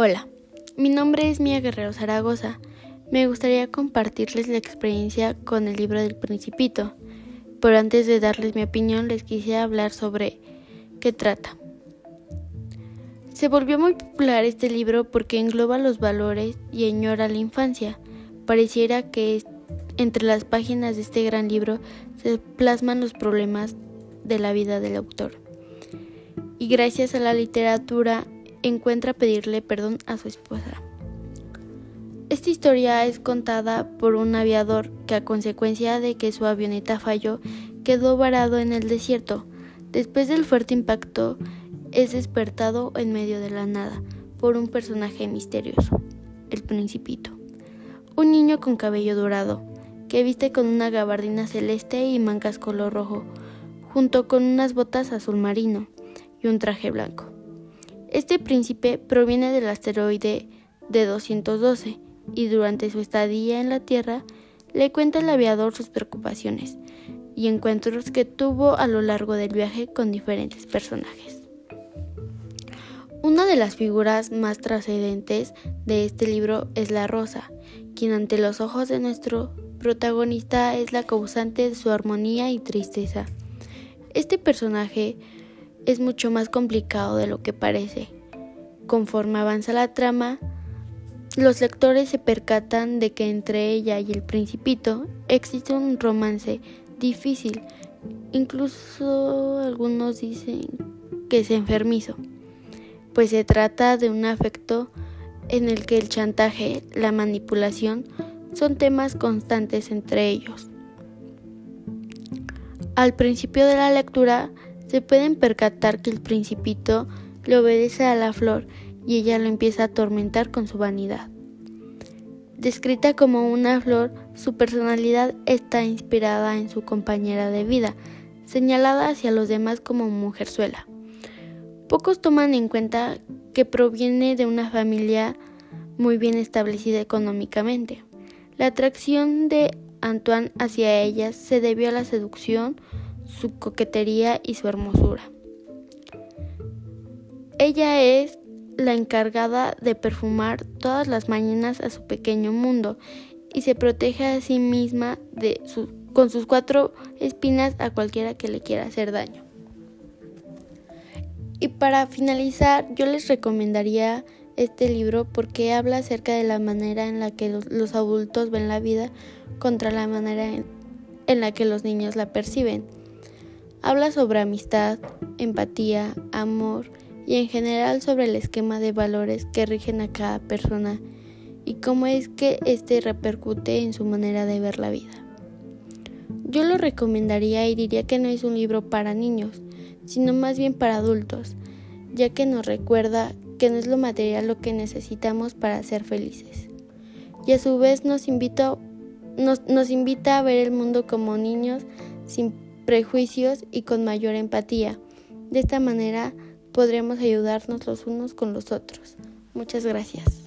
Hola, mi nombre es Mía Guerrero Zaragoza. Me gustaría compartirles la experiencia con el libro del Principito, pero antes de darles mi opinión les quisiera hablar sobre qué trata. Se volvió muy popular este libro porque engloba los valores y añora la infancia. Pareciera que entre las páginas de este gran libro se plasman los problemas de la vida del autor. Y gracias a la literatura encuentra pedirle perdón a su esposa. Esta historia es contada por un aviador que a consecuencia de que su avioneta falló quedó varado en el desierto. Después del fuerte impacto es despertado en medio de la nada por un personaje misterioso, el principito. Un niño con cabello dorado, que viste con una gabardina celeste y mangas color rojo, junto con unas botas azul marino y un traje blanco. Este príncipe proviene del asteroide de 212 y durante su estadía en la Tierra le cuenta al aviador sus preocupaciones y encuentros que tuvo a lo largo del viaje con diferentes personajes. Una de las figuras más trascendentes de este libro es la rosa, quien ante los ojos de nuestro protagonista es la causante de su armonía y tristeza. Este personaje es mucho más complicado de lo que parece. Conforme avanza la trama, los lectores se percatan de que entre ella y el principito existe un romance difícil, incluso algunos dicen que es enfermizo, pues se trata de un afecto en el que el chantaje, la manipulación son temas constantes entre ellos. Al principio de la lectura se pueden percatar que el principito le obedece a la flor y ella lo empieza a atormentar con su vanidad. Descrita como una flor, su personalidad está inspirada en su compañera de vida, señalada hacia los demás como mujerzuela. Pocos toman en cuenta que proviene de una familia muy bien establecida económicamente. La atracción de Antoine hacia ella se debió a la seducción, su coquetería y su hermosura. Ella es la encargada de perfumar todas las mañanas a su pequeño mundo y se protege a sí misma con sus cuatro espinas a cualquiera que le quiera hacer daño. Y para finalizar, yo les recomendaría este libro porque habla acerca de la manera en la que los, adultos ven la vida contra la manera en la que los niños la perciben. Habla sobre amistad, empatía, amor y en general sobre el esquema de valores que rigen a cada persona y cómo es que este repercute en su manera de ver la vida. Yo lo recomendaría y diría que no es un libro para niños, sino más bien para adultos, ya que nos recuerda que no es lo material lo que necesitamos para ser felices. Y a su vez nos invita, nos, nos invita a ver el mundo como niños sin prejuicios y con mayor empatía. De esta manera podremos ayudarnos los unos con los otros. Muchas gracias.